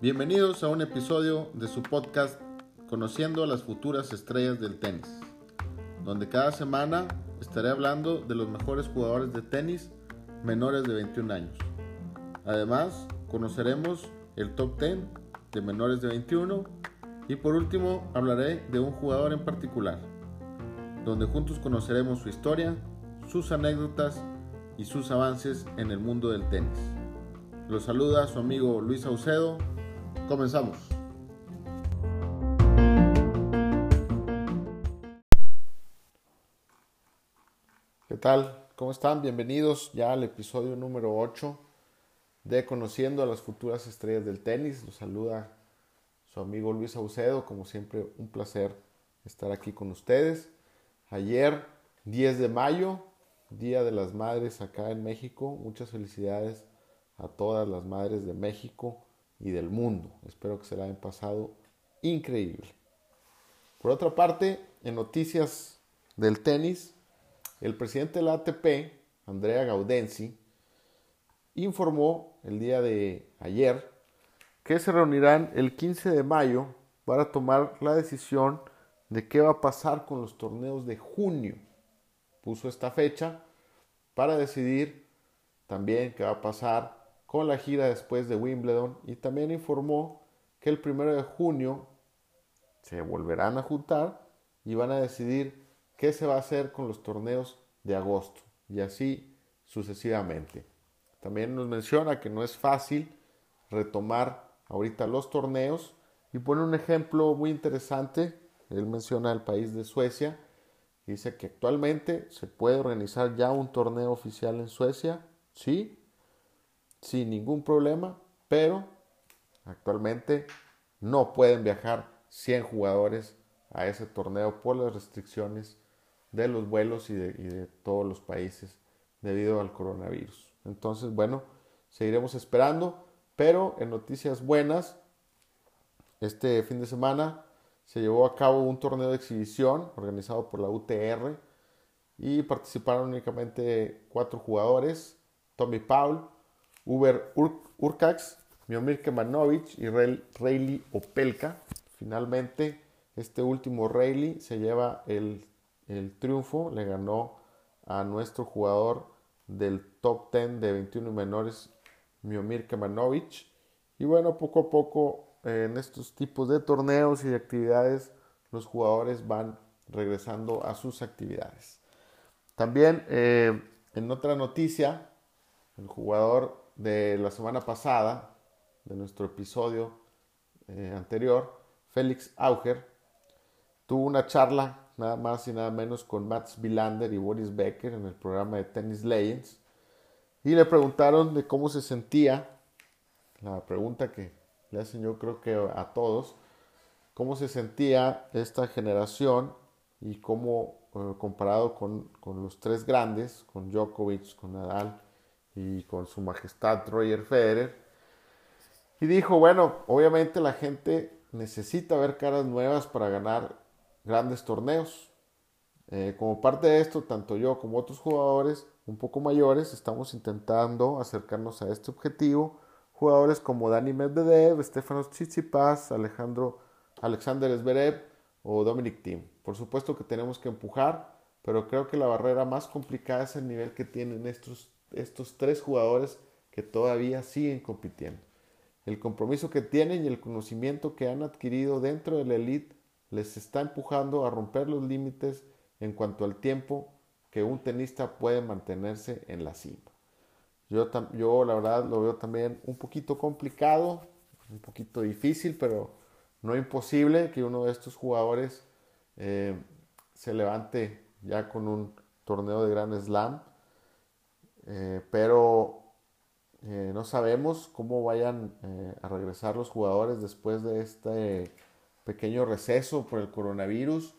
Bienvenidos a un episodio de su podcast Conociendo a las futuras estrellas del tenis, donde cada semana estaré hablando de los mejores jugadores de tenis menores de 21 años. Además, conoceremos el top 10 de menores de 21 y por último hablaré de un jugador en particular, donde juntos conoceremos su historia, sus anécdotas y sus avances en el mundo del tenis. Los saluda su amigo Luis Saucedo Comenzamos. ¿Qué tal? ¿Cómo están? Bienvenidos ya al episodio número 8 de Conociendo a las futuras estrellas del tenis. Los saluda su amigo Luis Saucedo. Como siempre, un placer estar aquí con ustedes. Ayer, 10 de mayo, Día de las Madres acá en México. Muchas felicidades a todas las madres de México y del mundo. Espero que se la hayan pasado increíble. Por otra parte, en noticias del tenis, el presidente de la ATP, Andrea Gaudenzi, informó el día de ayer que se reunirán el 15 de mayo para tomar la decisión de qué va a pasar con los torneos de junio. Puso esta fecha para decidir también qué va a pasar con la gira después de Wimbledon y también informó que el primero de junio se volverán a juntar y van a decidir qué se va a hacer con los torneos de agosto y así sucesivamente. También nos menciona que no es fácil retomar ahorita los torneos y pone un ejemplo muy interesante. Él menciona el país de Suecia. Dice que actualmente se puede organizar ya un torneo oficial en Suecia, sí, sin ningún problema, pero actualmente no pueden viajar 100 jugadores a ese torneo por las restricciones de los vuelos y de, todos los países debido al coronavirus. Entonces, bueno, seguiremos esperando, pero en noticias buenas, este fin de semana se llevó a cabo un torneo de exhibición organizado por la UTR y participaron únicamente cuatro jugadores, Tommy Paul, Uber Urcax, Miomir Kemanovic y Rayleigh Opelka. Finalmente, este último Rayleigh se lleva el, triunfo, le ganó a nuestro jugador del top 10 de 21 menores, Miomir Kemanovic. Y bueno, poco a poco en estos tipos de torneos y de actividades, los jugadores van regresando a sus actividades. También eh, en otra noticia, el jugador de la semana pasada, de nuestro episodio eh, anterior, Félix Auger, tuvo una charla nada más y nada menos con Mats Bilander y Boris Becker en el programa de Tennis Legends y le preguntaron de cómo se sentía, la pregunta que le yo creo que a todos, cómo se sentía esta generación y cómo eh, comparado con, con, los tres grandes, con Djokovic, con Nadal y con su majestad Roger Federer. Y dijo, bueno, obviamente la gente necesita ver caras nuevas para ganar grandes torneos. Eh, como parte de esto, tanto yo como otros jugadores un poco mayores estamos intentando acercarnos a este objetivo. Jugadores como Dani Medvedev, Stefanos Tsitsipas, Alejandro, Alexander Zverev o Dominic Thiem. Por supuesto que tenemos que empujar, pero creo que la barrera más complicada es el nivel que tienen estos estos tres jugadores que todavía siguen compitiendo. El compromiso que tienen y el conocimiento que han adquirido dentro de la elite les está empujando a romper los límites en cuanto al tiempo que un tenista puede mantenerse en la cima. Yo, yo la verdad lo veo también un poquito complicado, un poquito difícil, pero no imposible que uno de estos jugadores eh, se levante ya con un torneo de Grand Slam eh, pero eh, no sabemos cómo vayan a regresar los jugadores después de este pequeño receso por el coronavirus.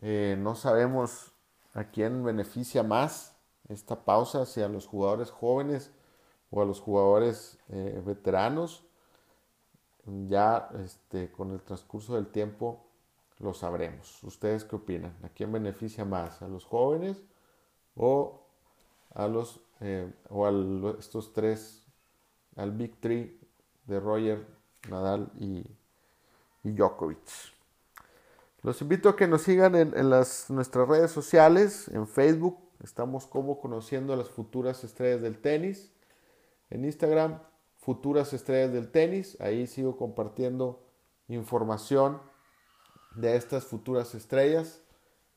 no sabemos a quién beneficia más esta pausa, si a los jugadores jóvenes o a los jugadores veteranos. Ya este, con el transcurso del tiempo lo sabremos. ¿Ustedes qué opinan? ¿A quién beneficia más? ¿A los jóvenes o a los eh, o a estos tres, al Big Three de Roger, Nadal y, y Djokovic. Los invito a que nos sigan en, las, nuestras redes sociales, en Facebook, estamos como conociendo a las futuras estrellas del tenis, en Instagram, futuras estrellas del tenis, ahí sigo compartiendo información de estas futuras estrellas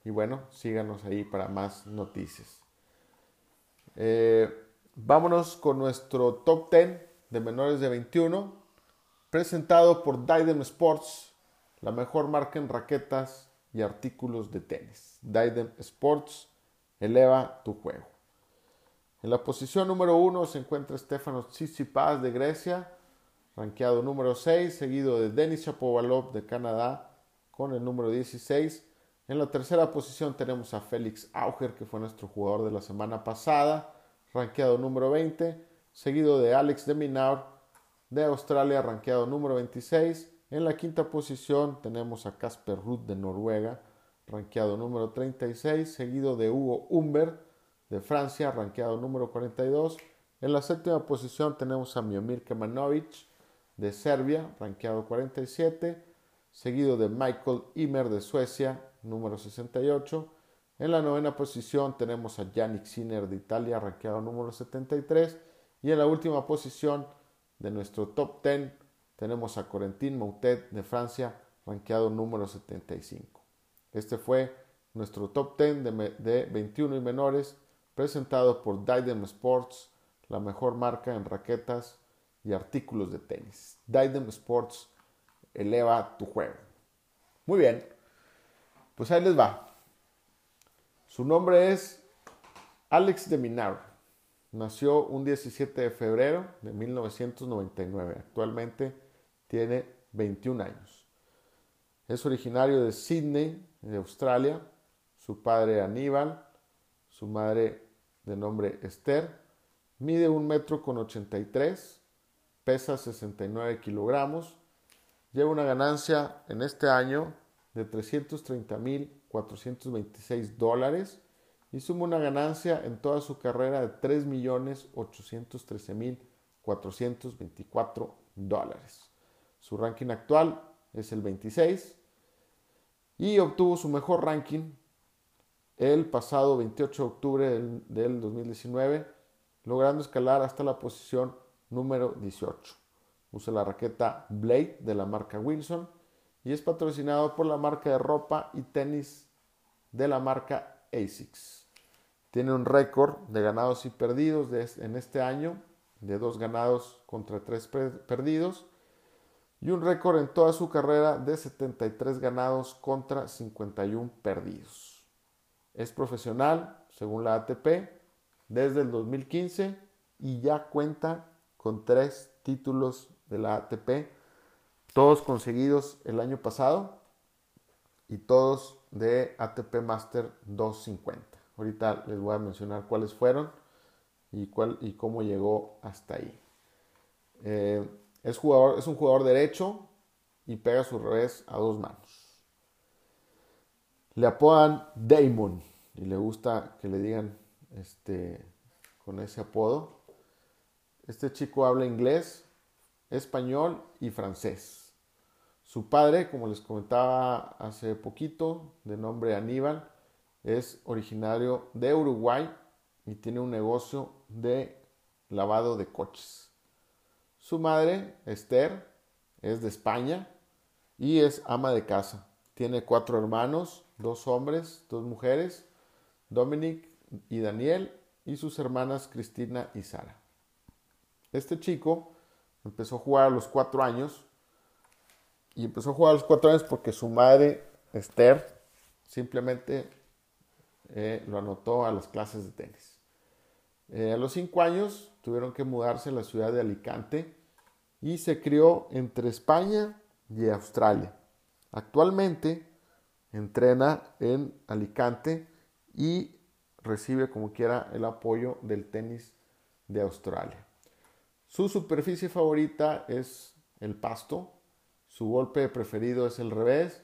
y bueno, síganos ahí para más noticias. Eh, vámonos con nuestro top 10 de menores de 21, presentado por Daidem Sports, la mejor marca en raquetas y artículos de tenis. Daidem Sports eleva tu juego. En la posición número 1 se encuentra Stefanos Tsitsipas de Grecia, rankeado número 6, seguido de Denis Shapovalov de Canadá con el número 16 en la tercera posición tenemos a Félix Auger, que fue nuestro jugador de la semana pasada, rankeado número 20, seguido de Alex de Minaur de Australia, rankeado número 26. En la quinta posición tenemos a Casper Ruth de Noruega, rankeado número 36, seguido de Hugo Humber de Francia, rankeado número 42. En la séptima posición tenemos a Miomir Kemanovic de Serbia, rankeado 47, seguido de Michael Imer de Suecia, número 68. En la novena posición tenemos a Yannick Sinner de Italia, rankeado número 73. Y en la última posición de nuestro top 10 tenemos a Corentin Moutet de Francia, rankeado número 75. Este fue nuestro top 10 de, de 21 y menores, presentado por Daidem Sports, la mejor marca en raquetas y artículos de tenis. Daidem Sports eleva tu juego. Muy bien. Pues ahí les va. Su nombre es Alex de Minar. Nació un 17 de febrero de 1999. Actualmente tiene 21 años. Es originario de Sydney, de Australia. Su padre Aníbal, su madre de nombre Esther. Mide un metro con 83, pesa 69 kilogramos. Lleva una ganancia en este año de 330.426 dólares y suma una ganancia en toda su carrera de 3.813.424 dólares. Su ranking actual es el 26 y obtuvo su mejor ranking el pasado 28 de octubre del, del 2019, logrando escalar hasta la posición número 18. Usa la raqueta Blade de la marca Wilson y es patrocinado por la marca de ropa y tenis de la marca ASICS. Tiene un récord de ganados y perdidos en este año, de dos ganados contra tres perdidos, y un récord en toda su carrera de 73 ganados contra 51 perdidos. Es profesional, según la ATP, desde el 2015 y ya cuenta con tres títulos de la ATP todos conseguidos el año pasado y todos de ATP Master 250. Ahorita les voy a mencionar cuáles fueron y, cuál, y cómo llegó hasta ahí. Eh, es, jugador, es un jugador derecho y pega su revés a dos manos. Le apodan Damon y le gusta que le digan este, con ese apodo. Este chico habla inglés, español y francés. Su padre, como les comentaba hace poquito, de nombre Aníbal, es originario de Uruguay y tiene un negocio de lavado de coches. Su madre, Esther, es de España y es ama de casa. Tiene cuatro hermanos, dos hombres, dos mujeres, Dominic y Daniel, y sus hermanas Cristina y Sara. Este chico Empezó a jugar a los cuatro años. Y empezó a jugar a los cuatro años porque su madre, Esther, simplemente eh, lo anotó a las clases de tenis. Eh, a los cinco años tuvieron que mudarse a la ciudad de Alicante y se crió entre España y Australia. Actualmente entrena en Alicante y recibe como quiera el apoyo del tenis de Australia. Su superficie favorita es el pasto, su golpe preferido es el revés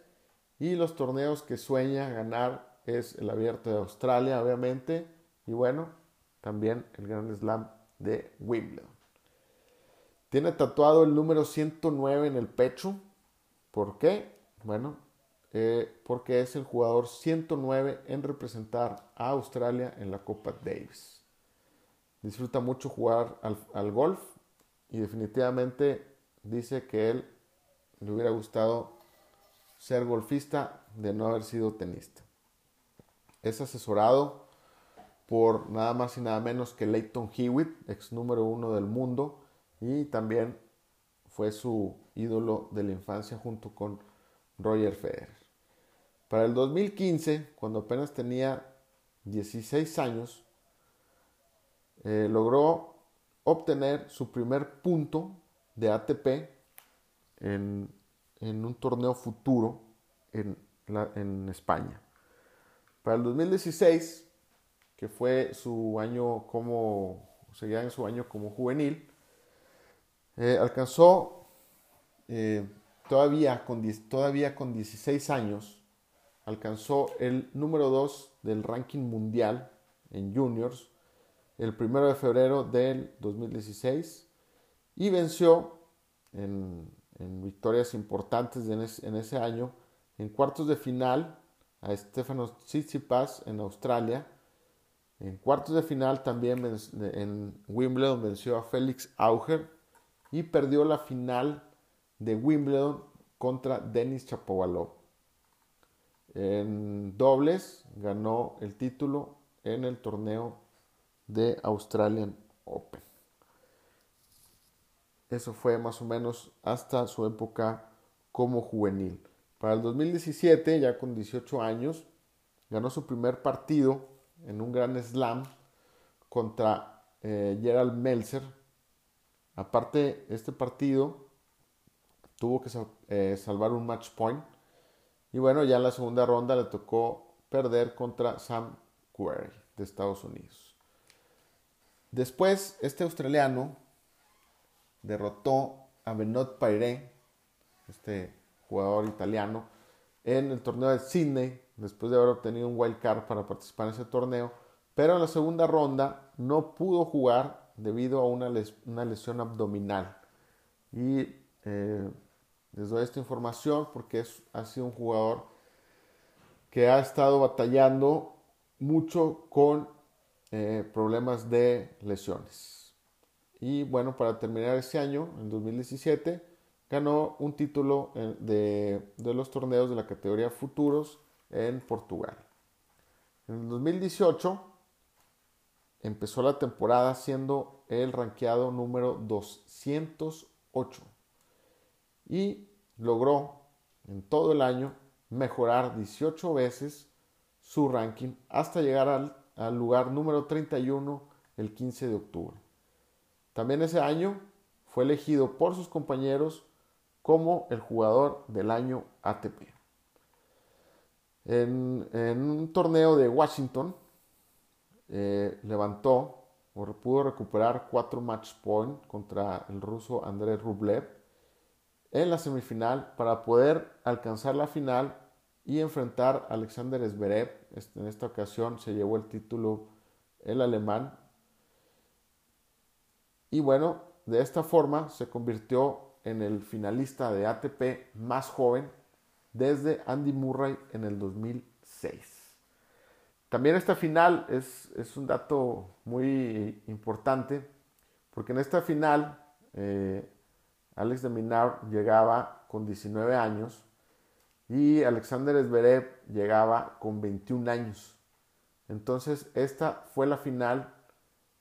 y los torneos que sueña ganar es el abierto de Australia, obviamente, y bueno, también el Grand Slam de Wimbledon. Tiene tatuado el número 109 en el pecho. ¿Por qué? Bueno, eh, porque es el jugador 109 en representar a Australia en la Copa Davis. Disfruta mucho jugar al, al golf y definitivamente dice que él le hubiera gustado ser golfista de no haber sido tenista. Es asesorado por nada más y nada menos que Leighton Hewitt, ex número uno del mundo, y también fue su ídolo de la infancia junto con Roger Federer. Para el 2015, cuando apenas tenía 16 años, eh, logró obtener su primer punto de ATP en, un torneo futuro en, en España. Para el 2016, que fue su año como, seguía en su año como juvenil, eh, alcanzó eh, todavía, con, todavía con 16 años, alcanzó el número 2 del ranking mundial en juniors el 1 de febrero del 2016 y venció en, victorias importantes en, ese año en cuartos de final a Stefanos Tsitsipas en Australia. En cuartos de final también en Wimbledon venció a Félix Auger y perdió la final de Wimbledon contra Denis Chapovalov. En dobles ganó el título en el torneo de Australian Open. Eso fue más o menos hasta su época como juvenil. Para el 2017, ya con 18 años, ganó su primer partido en un gran slam contra eh, Gerald Melzer. Aparte, este partido tuvo que eh, salvar un match point. Y bueno, ya en la segunda ronda le tocó perder contra Sam Querrey de Estados Unidos. Después, este australiano derrotó a Benoit Paire, este jugador italiano, en el torneo de Sydney, después de haber obtenido un wild card para participar en ese torneo, pero en la segunda ronda no pudo jugar debido a una, lesión abdominal. Y eh, les doy esta información porque es, ha sido un jugador que ha estado batallando mucho con eh, problemas de lesiones. Y bueno, para terminar ese año, en 2017, ganó un título de, de los torneos de la categoría Futuros en Portugal. En el 2018 empezó la temporada siendo el ranqueado número 208 y logró en todo el año mejorar 18 veces su ranking hasta llegar al, lugar número 31 el 15 de octubre. También ese año fue elegido por sus compañeros como el jugador del año ATP. En, un torneo de Washington eh, levantó o pudo recuperar cuatro match points contra el ruso Andrei Rublev en la semifinal para poder alcanzar la final y enfrentar a Alexander Zverev. En esta ocasión se llevó el título el alemán. Y bueno, de esta forma se convirtió en el finalista de ATP más joven desde Andy Murray en el 2006. También esta final es, un dato muy importante porque en esta final eh, Alex de Minar llegaba con 19 años y Alexander Zverev llegaba con 21 años. Entonces esta fue la final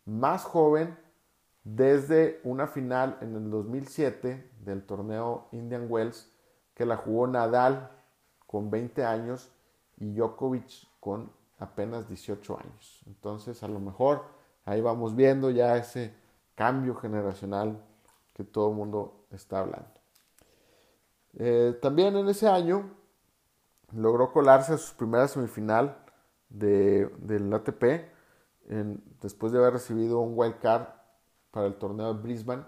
más joven desde una final en el 2007 del torneo Indian Wells que la jugó Nadal con 20 años y Djokovic con apenas 18 años. Entonces a lo mejor ahí vamos viendo ya ese cambio generacional que todo el mundo está hablando. Eh, también en ese año logró colarse a su primera semifinal de, del ATP después de haber recibido un wild card para el torneo de Brisbane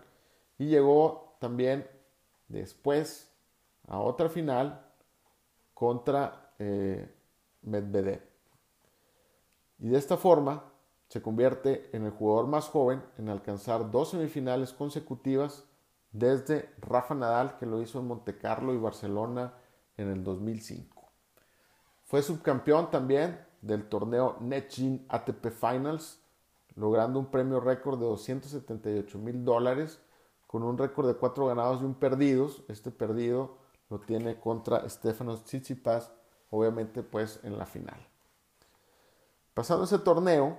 y llegó también después a otra final contra eh, Medvedev. Y de esta forma se convierte en el jugador más joven en alcanzar dos semifinales consecutivas desde Rafa Nadal, que lo hizo en Montecarlo y Barcelona en el 2005. Fue subcampeón también del torneo NetGym ATP Finals, logrando un premio récord de 278 mil dólares con un récord de cuatro ganados y un perdidos. Este perdido lo tiene contra Stefanos Tsitsipas, obviamente pues en la final. Pasando ese torneo,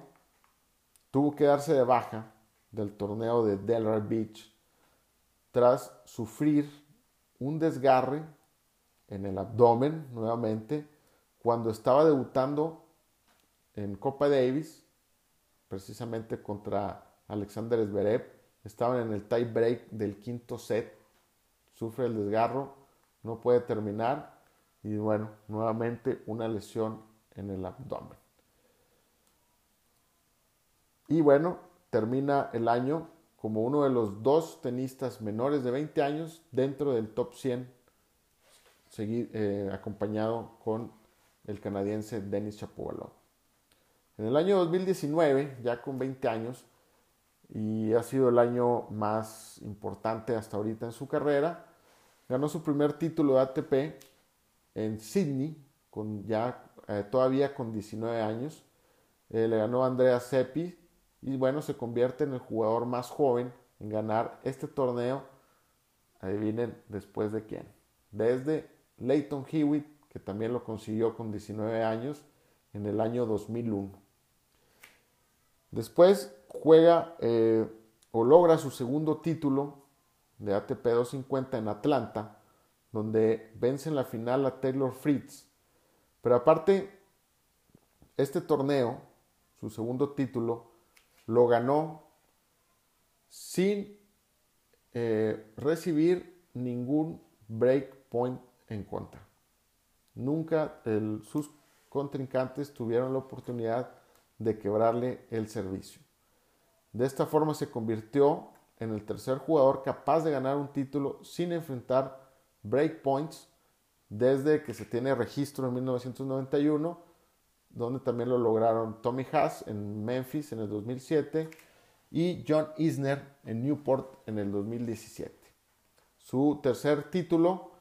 tuvo que darse de baja del torneo de Delaware Beach tras sufrir un desgarre en el abdomen nuevamente cuando estaba debutando en Copa Davis, precisamente contra Alexander Zverev. Estaban en el tie break del quinto set, sufre el desgarro, no puede terminar y bueno, nuevamente una lesión en el abdomen. Y bueno, termina el año como uno de los dos tenistas menores de 20 años dentro del top 100, eh, acompañado con el canadiense Denis Shapovalov. En el año 2019, ya con 20 años, y ha sido el año más importante hasta ahorita en su carrera, ganó su primer título de ATP en Sydney, con ya eh, todavía con 19 años. Eh, le ganó a Andrea Seppi y bueno, se convierte en el jugador más joven en ganar este torneo. Adivinen después de quién. Desde Leighton Hewitt, que también lo consiguió con 19 años en el año 2001. Después juega eh, o logra su segundo título de ATP 250 en Atlanta, donde vence en la final a Taylor Fritz. Pero aparte, este torneo, su segundo título, lo ganó sin eh, recibir ningún break point en contra. Nunca sus contrincantes tuvieron la oportunidad de quebrarle el servicio. De esta forma se convirtió en el tercer jugador capaz de ganar un título sin enfrentar breakpoints desde que se tiene registro en 1991, donde también lo lograron Tommy Haas en Memphis en el 2007 y John Isner en Newport en el 2017. Su tercer título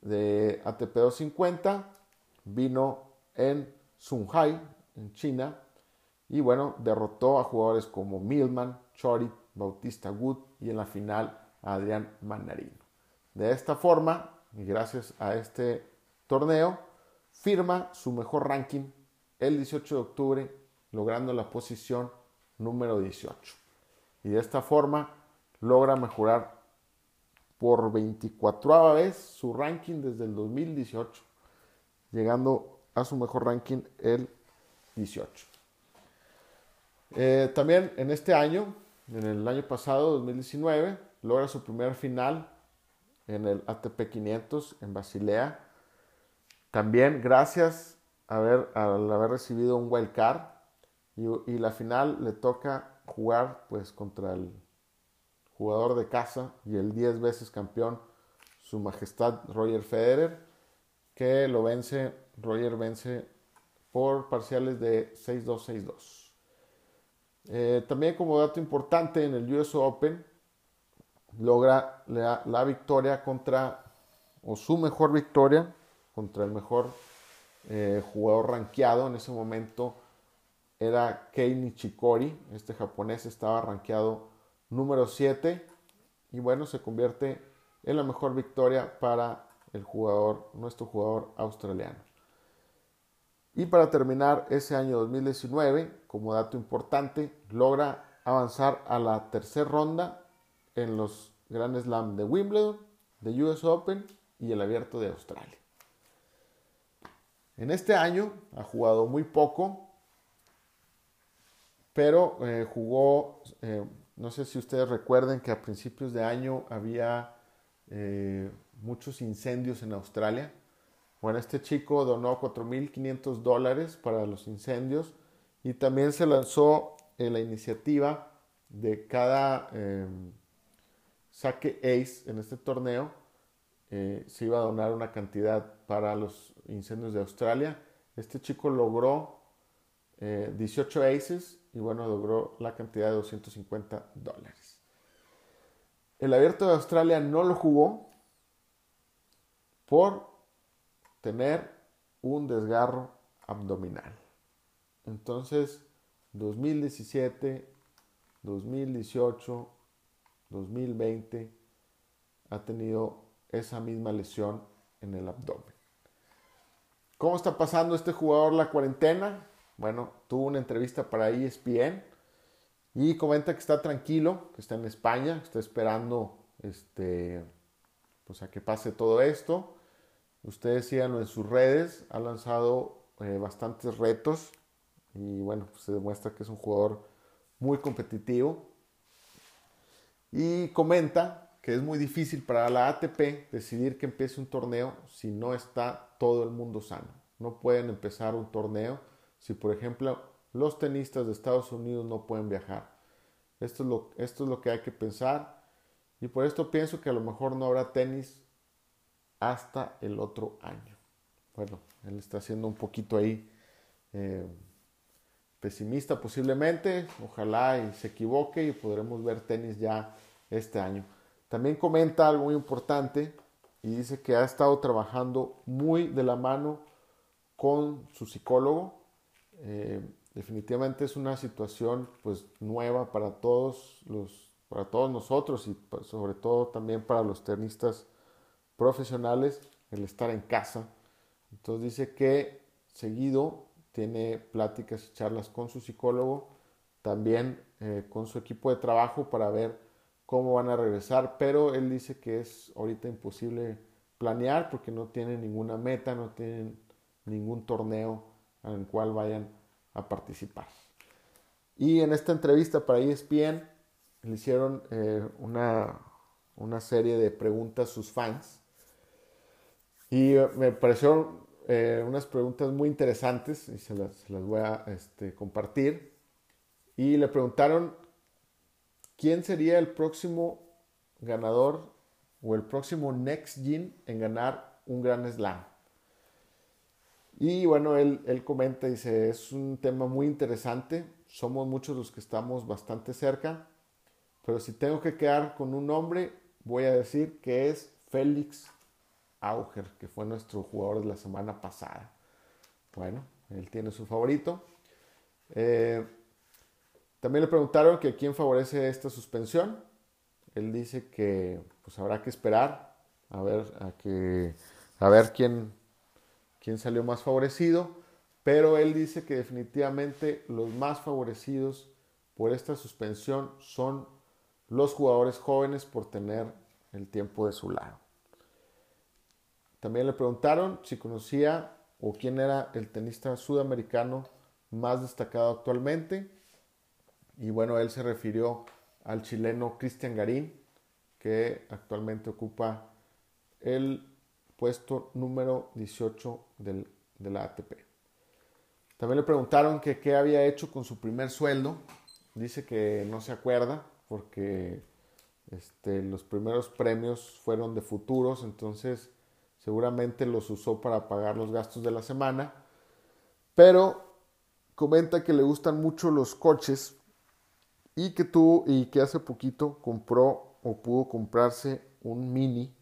de ATP 250 vino en Shanghai, en China, y bueno, derrotó a jugadores como Milman, Chorit, Bautista Wood y en la final a Adrián Manarino. De esta forma, y gracias a este torneo, firma su mejor ranking el 18 de octubre, logrando la posición número 18. Y de esta forma logra mejorar por 24 vez su ranking desde el 2018, llegando a su mejor ranking el 18. Eh, también en este año, en el año pasado, 2019, logra su primer final en el ATP 500 en Basilea. También gracias haber, al haber recibido un wild card y, la final le toca jugar pues contra el jugador de casa y el 10 veces campeón, su majestad Roger Federer, que lo vence, Roger vence por parciales de 6-2, 6-2. Eh, también como dato importante en el US Open logra la, victoria contra, o su mejor victoria contra el mejor eh, jugador rankeado en ese momento era Kei Nishikori, este japonés estaba rankeado número 7 y bueno, se convierte en la mejor victoria para el jugador, nuestro jugador australiano. Y para terminar ese año 2019, como dato importante, logra avanzar a la tercera ronda en los Grand Slam de Wimbledon, de US Open y el Abierto de Australia. En este año ha jugado muy poco, pero eh, jugó, eh, no sé si ustedes recuerden que a principios de año había eh, muchos incendios en Australia bueno, este chico donó 4.500 dólares para los incendios y también se lanzó la iniciativa de cada saque ace en este torneo. Eh, se iba a donar una cantidad para los incendios de Australia. Este chico logró 18 eh, aces y bueno, logró la cantidad de 250 dólares. El abierto de Australia no lo jugó por tener un desgarro abdominal. Entonces, 2017, 2018, 2020 ha tenido esa misma lesión en el abdomen. ¿Cómo está pasando este jugador la cuarentena? Bueno, tuvo una entrevista para ESPN y comenta que está tranquilo, que está en España, está esperando este, pues a que pase todo esto. Ustedes síganlo en sus redes, ha lanzado eh, bastantes retos y bueno, pues se demuestra que es un jugador muy competitivo. Y comenta que es muy difícil para la ATP decidir que empiece un torneo si no está todo el mundo sano. No pueden empezar un torneo si, por ejemplo, los tenistas de Estados Unidos no pueden viajar. Esto es lo, esto es lo que hay que pensar. Y por esto pienso que a lo mejor no habrá tenis hasta el otro año. Bueno, él está siendo un poquito ahí eh, pesimista posiblemente. Ojalá se equivoque y podremos ver tenis ya este año. También comenta algo muy importante y dice que ha estado trabajando muy de la mano con su psicólogo. Eh, definitivamente es una situación pues nueva para todos los para todos nosotros y pues, sobre todo también para los tenistas profesionales el estar en casa. Entonces dice que seguido tiene pláticas y charlas con su psicólogo, también eh, con su equipo de trabajo para ver cómo van a regresar, pero él dice que es ahorita imposible planear porque no tienen ninguna meta, no tienen ningún torneo en el cual vayan a participar. Y en esta entrevista para ESPN le hicieron eh, una, una, serie de preguntas a sus fans y me parecieron eh, unas preguntas muy interesantes y se las, las voy a este, compartir. Y le preguntaron quién sería el próximo ganador o el próximo Next Gen en ganar un gran slam. Y bueno, él, él comenta, dice, es un tema muy interesante, somos muchos los que estamos bastante cerca, pero si tengo que quedar con un nombre, voy a decir que es Félix Auger, que fue nuestro jugador de la semana pasada. Bueno, él tiene su favorito. Eh, también le preguntaron que quién favorece esta suspensión. Él dice que pues habrá que esperar a ver, a que, a ver quién, quién salió más favorecido. Pero él dice que definitivamente los más favorecidos por esta suspensión son los jugadores jóvenes por tener el tiempo de su lado. También le preguntaron si conocía o quién era el tenista sudamericano más destacado actualmente. Y bueno, él se refirió al chileno Cristian Garín, que actualmente ocupa el puesto número 18 del, de la ATP. También le preguntaron qué había hecho con su primer sueldo. Dice que no se acuerda porque este, los primeros premios fueron de futuros, entonces seguramente los usó para pagar los gastos de la semana, pero comenta que le gustan mucho los coches y que tuvo y que hace poquito compró o pudo comprarse un Mini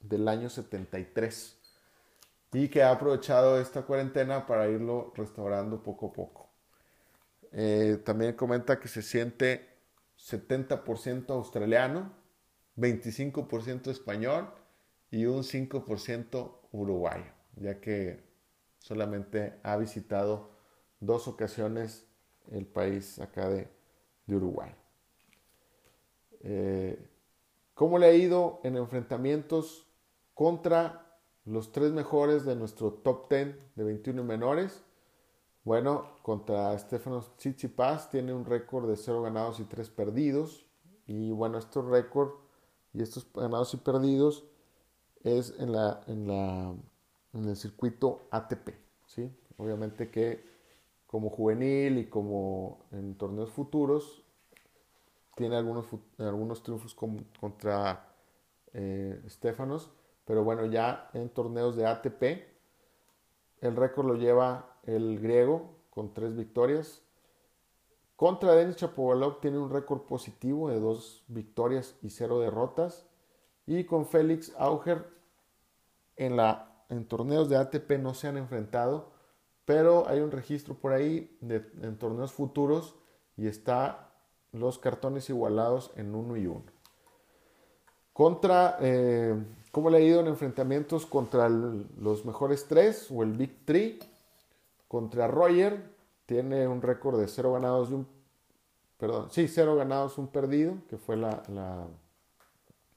del año 73 y que ha aprovechado esta cuarentena para irlo restaurando poco a poco. Eh, también comenta que se siente 70% australiano, 25% español y un 5% uruguayo, ya que solamente ha visitado dos ocasiones el país acá de, Uruguay. Eh, ¿Cómo le ha ido en enfrentamientos contra los tres mejores de nuestro top 10 de 21 menores? Bueno, contra Stefano Tsitsipas tiene un récord de 0 ganados y 3 perdidos. Y bueno, estos récords y estos ganados y perdidos es en, la, en, la, en el circuito ATP. ¿sí? Obviamente que como juvenil y como en torneos futuros, tiene algunos, algunos triunfos contra eh, Stefanos, pero bueno, ya en torneos de ATP, el récord lo lleva el griego con tres victorias. Contra Denis Chapovalov tiene un récord positivo de dos victorias y cero derrotas. Y con Félix Auger en, la, en torneos de ATP no se han enfrentado, pero hay un registro por ahí de, en torneos futuros y está los cartones igualados en uno y uno. Contra, eh, ¿cómo le ha ido en enfrentamientos contra los mejores tres o el Big Three? Contra Roger tiene un récord de cero ganados y un, perdón, sí, cero ganados, un perdido, que fue la,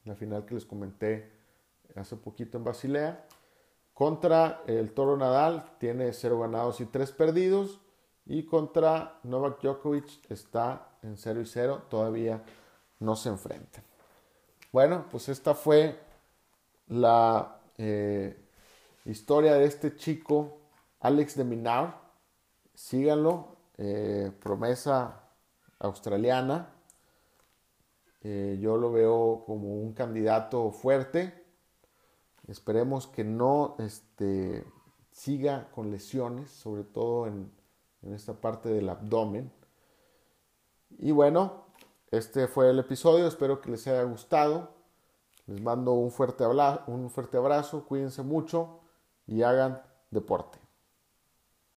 la final que les comenté hace poquito en Basilea. Contra el Toro Nadal tiene cero ganados y tres perdidos. Y contra Novak Djokovic está en 0 y 0, todavía no se enfrentan. Bueno, pues esta fue la eh, historia de este chico, Alex de Minar. Síganlo, eh, promesa australiana. Eh, yo lo veo como un candidato fuerte. Esperemos que no este, siga con lesiones, sobre todo en esta parte del abdomen. Y bueno, este fue el episodio, espero que les haya gustado. Les mando un fuerte, un fuerte abrazo, cuídense mucho y hagan deporte.